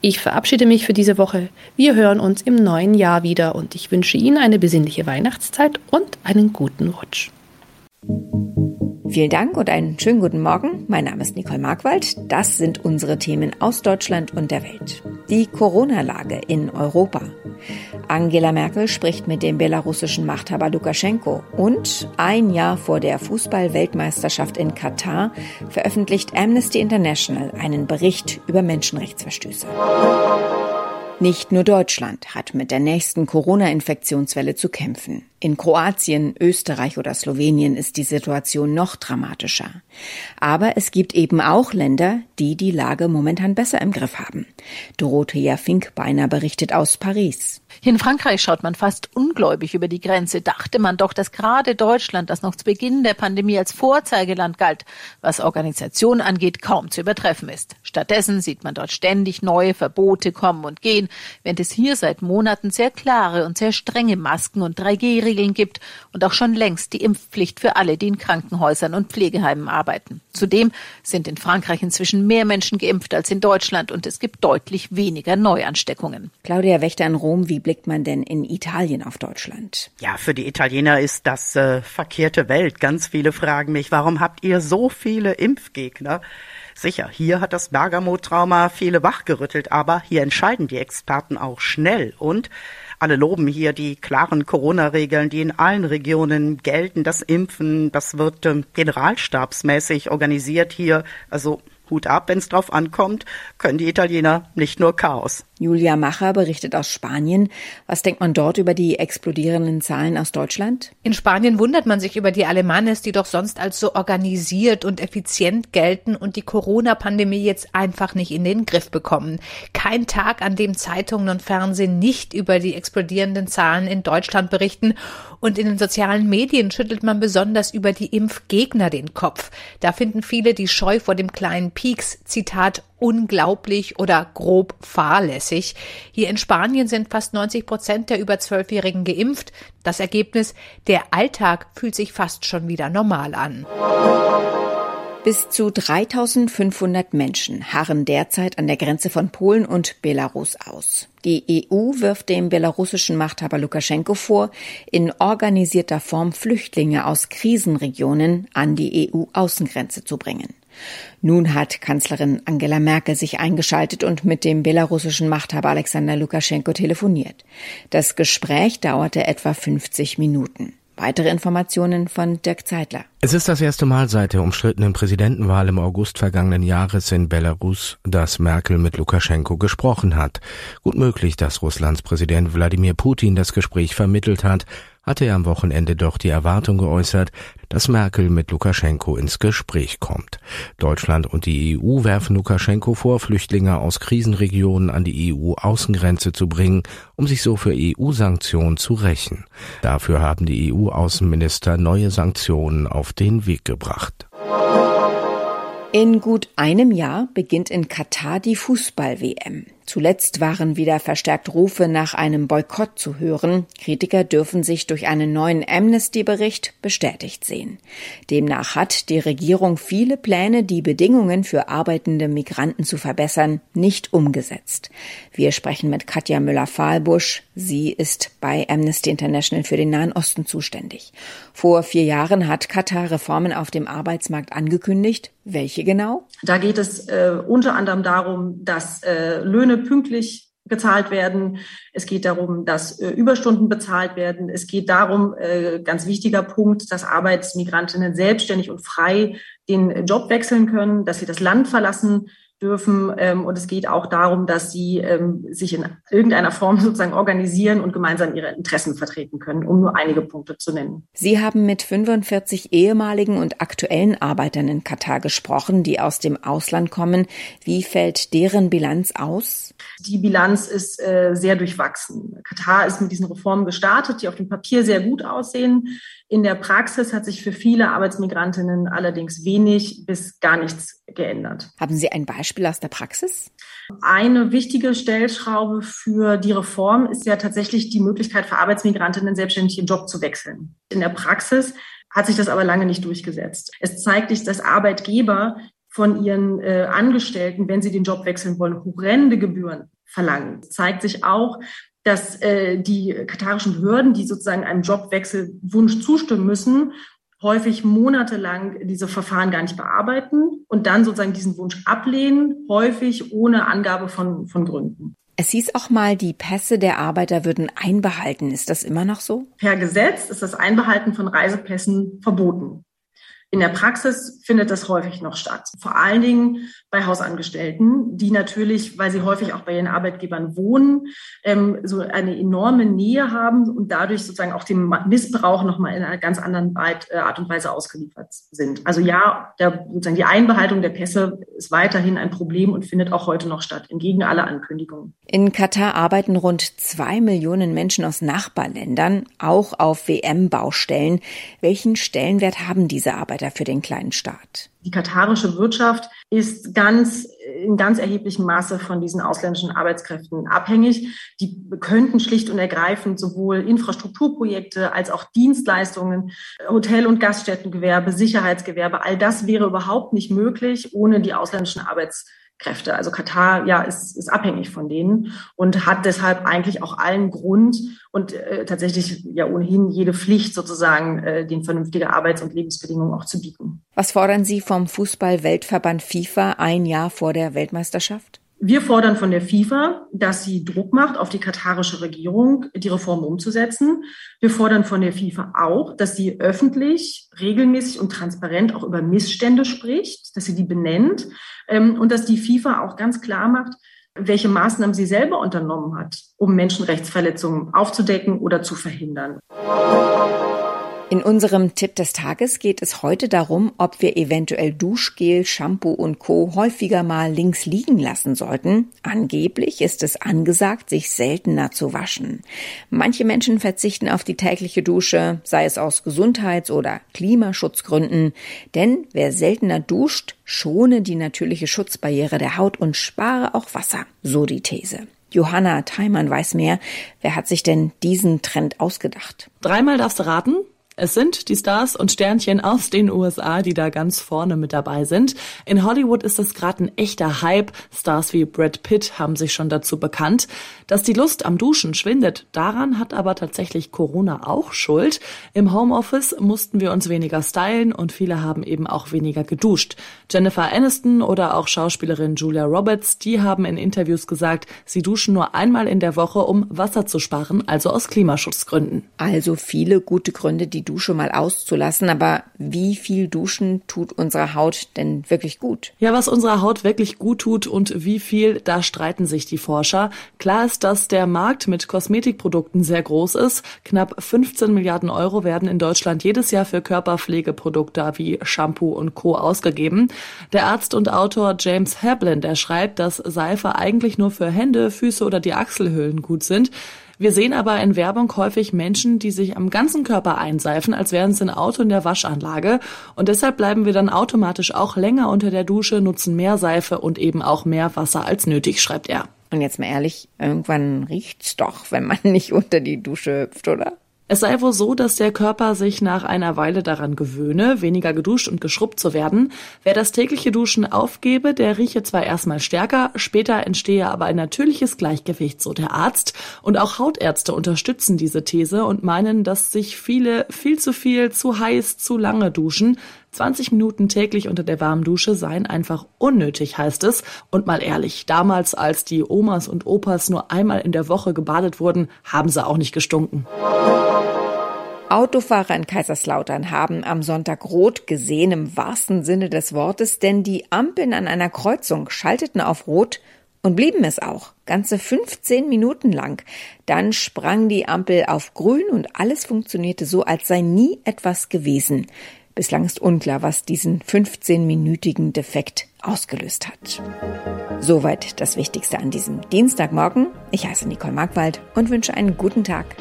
Ich verabschiede mich für diese Woche. Wir hören uns im neuen Jahr wieder und ich wünsche Ihnen eine besinnliche Weihnachtszeit und einen guten Rutsch. Vielen Dank und einen schönen guten Morgen. Mein Name ist Nicole Markwald. Das sind unsere Themen aus Deutschland und der Welt. Die Corona-Lage in Europa. Angela Merkel spricht mit dem belarussischen Machthaber Lukaschenko und ein Jahr vor der Fußball-Weltmeisterschaft in Katar veröffentlicht Amnesty International einen Bericht über Menschenrechtsverstöße. Nicht nur Deutschland hat mit der nächsten Corona-Infektionswelle zu kämpfen. In Kroatien, Österreich oder Slowenien ist die Situation noch dramatischer. Aber es gibt eben auch Länder, die die Lage momentan besser im Griff haben. Dorothea Finkbeiner berichtet aus Paris. In Frankreich schaut man fast ungläubig über die Grenze. Dachte man doch, dass gerade Deutschland, das noch zu Beginn der Pandemie als Vorzeigeland galt, was Organisation angeht, kaum zu übertreffen ist. Stattdessen sieht man dort ständig neue Verbote kommen und gehen, während es hier seit Monaten sehr klare und sehr strenge Masken und 3G-Regeln gibt und auch schon längst die Impfpflicht für alle, die in Krankenhäusern und Pflegeheimen arbeiten. Zudem sind in Frankreich inzwischen mehr Menschen geimpft als in Deutschland und es gibt deutlich weniger Neuansteckungen. Claudia Wächter in Rom, wie blickt man denn in Italien auf Deutschland? Ja, für die Italiener ist das äh, verkehrte Welt. Ganz viele fragen mich, warum habt ihr so viele Impfgegner? Sicher, hier hat das Bergamo-Trauma viele wachgerüttelt, aber hier entscheiden die Experten auch schnell und alle loben hier die klaren Corona-Regeln, die in allen Regionen gelten. Das Impfen, das wird äh, generalstabsmäßig organisiert hier. Also Hut ab, wenn es drauf ankommt, können die Italiener nicht nur Chaos. Julia Macher berichtet aus Spanien. Was denkt man dort über die explodierenden Zahlen aus Deutschland? In Spanien wundert man sich über die Alemanes, die doch sonst als so organisiert und effizient gelten und die Corona-Pandemie jetzt einfach nicht in den Griff bekommen. Kein Tag, an dem Zeitungen und Fernsehen nicht über die explodierenden Zahlen in Deutschland berichten. Und in den sozialen Medien schüttelt man besonders über die Impfgegner den Kopf. Da finden viele die Scheu vor dem kleinen Peaks, Zitat, unglaublich oder grob fahrlässig. Hier in Spanien sind fast 90 Prozent der über Zwölfjährigen geimpft. Das Ergebnis, der Alltag fühlt sich fast schon wieder normal an. Bis zu 3500 Menschen harren derzeit an der Grenze von Polen und Belarus aus. Die EU wirft dem belarussischen Machthaber Lukaschenko vor, in organisierter Form Flüchtlinge aus Krisenregionen an die EU-Außengrenze zu bringen. Nun hat Kanzlerin Angela Merkel sich eingeschaltet und mit dem belarussischen Machthaber Alexander Lukaschenko telefoniert. Das Gespräch dauerte etwa 50 Minuten. Weitere Informationen von Dirk Zeitler. Es ist das erste Mal seit der umstrittenen Präsidentenwahl im August vergangenen Jahres in Belarus, dass Merkel mit Lukaschenko gesprochen hat. Gut möglich, dass Russlands Präsident Wladimir Putin das Gespräch vermittelt hat, hatte er am Wochenende doch die Erwartung geäußert, dass Merkel mit Lukaschenko ins Gespräch kommt. Deutschland und die EU werfen Lukaschenko vor, Flüchtlinge aus Krisenregionen an die EU-Außengrenze zu bringen, um sich so für EU-Sanktionen zu rächen. Dafür haben die EU-Außenminister neue Sanktionen auf den Weg gebracht. In gut einem Jahr beginnt in Katar die Fußball-WM. Zuletzt waren wieder verstärkt Rufe nach einem Boykott zu hören. Kritiker dürfen sich durch einen neuen Amnesty-Bericht bestätigt sehen. Demnach hat die Regierung viele Pläne, die Bedingungen für arbeitende Migranten zu verbessern, nicht umgesetzt. Wir sprechen mit Katja Müller-Fahlbusch. Sie ist bei Amnesty International für den Nahen Osten zuständig. Vor vier Jahren hat Katar Reformen auf dem Arbeitsmarkt angekündigt. Welche genau? Da geht es äh, unter anderem darum, dass äh, Löhne pünktlich gezahlt werden. Es geht darum, dass äh, Überstunden bezahlt werden. Es geht darum, äh, ganz wichtiger Punkt, dass Arbeitsmigrantinnen selbstständig und frei den Job wechseln können, dass sie das Land verlassen dürfen. Ähm, und es geht auch darum, dass sie ähm, sich in irgendeiner Form sozusagen organisieren und gemeinsam ihre Interessen vertreten können, um nur einige Punkte zu nennen. Sie haben mit 45 ehemaligen und aktuellen Arbeitern in Katar gesprochen, die aus dem Ausland kommen. Wie fällt deren Bilanz aus? Die Bilanz ist äh, sehr durchwachsen. Katar ist mit diesen Reformen gestartet, die auf dem Papier sehr gut aussehen. In der Praxis hat sich für viele Arbeitsmigrantinnen allerdings wenig bis gar nichts geändert. Haben Sie ein Beispiel aus der Praxis? Eine wichtige Stellschraube für die Reform ist ja tatsächlich die Möglichkeit für Arbeitsmigrantinnen selbstständig ihren Job zu wechseln. In der Praxis hat sich das aber lange nicht durchgesetzt. Es zeigt sich, dass Arbeitgeber von ihren äh, Angestellten, wenn sie den Job wechseln wollen, horrende Gebühren verlangen. Es zeigt sich auch, dass äh, die katarischen Behörden, die sozusagen einem Jobwechselwunsch zustimmen müssen, häufig monatelang diese Verfahren gar nicht bearbeiten und dann sozusagen diesen Wunsch ablehnen, häufig ohne Angabe von, von Gründen. Es hieß auch mal, die Pässe der Arbeiter würden einbehalten. Ist das immer noch so? Per Gesetz ist das Einbehalten von Reisepässen verboten. In der Praxis findet das häufig noch statt. Vor allen Dingen bei Hausangestellten, die natürlich, weil sie häufig auch bei ihren Arbeitgebern wohnen, ähm, so eine enorme Nähe haben und dadurch sozusagen auch dem Missbrauch nochmal in einer ganz anderen äh, Art und Weise ausgeliefert sind. Also ja, der, sozusagen die Einbehaltung der Pässe ist weiterhin ein Problem und findet auch heute noch statt, entgegen aller Ankündigungen. In Katar arbeiten rund zwei Millionen Menschen aus Nachbarländern, auch auf WM-Baustellen. Welchen Stellenwert haben diese Arbeiter? Vorreiter für den kleinen Staat. Die katarische Wirtschaft ist ganz in ganz erheblichem Maße von diesen ausländischen Arbeitskräften abhängig. Die könnten schlicht und ergreifend sowohl Infrastrukturprojekte als auch Dienstleistungen, Hotel- und Gaststättengewerbe, Sicherheitsgewerbe, all das wäre überhaupt nicht möglich ohne die ausländischen Arbeitskräfte. Kräfte. Also Katar ja ist, ist abhängig von denen und hat deshalb eigentlich auch allen Grund und äh, tatsächlich ja ohnehin jede Pflicht sozusagen, äh, den vernünftige Arbeits- und Lebensbedingungen auch zu bieten. Was fordern Sie vom Fußball-Weltverband FIFA ein Jahr vor der Weltmeisterschaft? Wir fordern von der FIFA, dass sie Druck macht auf die katarische Regierung, die Reform umzusetzen. Wir fordern von der FIFA auch, dass sie öffentlich, regelmäßig und transparent auch über Missstände spricht, dass sie die benennt ähm, und dass die FIFA auch ganz klar macht, welche Maßnahmen sie selber unternommen hat, um Menschenrechtsverletzungen aufzudecken oder zu verhindern. In unserem Tipp des Tages geht es heute darum, ob wir eventuell Duschgel, Shampoo und Co. häufiger mal links liegen lassen sollten. Angeblich ist es angesagt, sich seltener zu waschen. Manche Menschen verzichten auf die tägliche Dusche, sei es aus Gesundheits- oder Klimaschutzgründen. Denn wer seltener duscht, schone die natürliche Schutzbarriere der Haut und spare auch Wasser. So die These. Johanna Theimann weiß mehr. Wer hat sich denn diesen Trend ausgedacht? Dreimal darfst du raten. Es sind die Stars und Sternchen aus den USA, die da ganz vorne mit dabei sind. In Hollywood ist das gerade ein echter Hype. Stars wie Brad Pitt haben sich schon dazu bekannt. Dass die Lust am Duschen schwindet, daran hat aber tatsächlich Corona auch Schuld. Im Homeoffice mussten wir uns weniger stylen und viele haben eben auch weniger geduscht. Jennifer Aniston oder auch Schauspielerin Julia Roberts, die haben in Interviews gesagt, sie duschen nur einmal in der Woche, um Wasser zu sparen, also aus Klimaschutzgründen. Also viele gute Gründe, die die Dusche mal auszulassen. Aber wie viel Duschen tut unserer Haut denn wirklich gut? Ja, was unserer Haut wirklich gut tut und wie viel, da streiten sich die Forscher. Klar ist, dass der Markt mit Kosmetikprodukten sehr groß ist. Knapp 15 Milliarden Euro werden in Deutschland jedes Jahr für Körperpflegeprodukte wie Shampoo und Co. ausgegeben. Der Arzt und Autor James Hablin, der schreibt, dass Seife eigentlich nur für Hände, Füße oder die Achselhöhlen gut sind. Wir sehen aber in Werbung häufig Menschen, die sich am ganzen Körper einseifen, als wären sie ein Auto in der Waschanlage. Und deshalb bleiben wir dann automatisch auch länger unter der Dusche, nutzen mehr Seife und eben auch mehr Wasser als nötig, schreibt er. Und jetzt mal ehrlich, irgendwann riecht's doch, wenn man nicht unter die Dusche hüpft, oder? Es sei wohl so, dass der Körper sich nach einer Weile daran gewöhne, weniger geduscht und geschrubbt zu werden. Wer das tägliche Duschen aufgebe, der rieche zwar erstmal stärker, später entstehe aber ein natürliches Gleichgewicht, so der Arzt. Und auch Hautärzte unterstützen diese These und meinen, dass sich viele viel zu viel, zu heiß, zu lange duschen. 20 Minuten täglich unter der warmen Dusche seien einfach unnötig, heißt es. Und mal ehrlich, damals, als die Omas und Opas nur einmal in der Woche gebadet wurden, haben sie auch nicht gestunken. Autofahrer in Kaiserslautern haben am Sonntag rot gesehen im wahrsten Sinne des Wortes, denn die Ampeln an einer Kreuzung schalteten auf rot und blieben es auch, ganze 15 Minuten lang. Dann sprang die Ampel auf grün und alles funktionierte so, als sei nie etwas gewesen. Bislang ist unklar, was diesen 15-minütigen Defekt ausgelöst hat. Soweit das Wichtigste an diesem Dienstagmorgen. Ich heiße Nicole Markwald und wünsche einen guten Tag.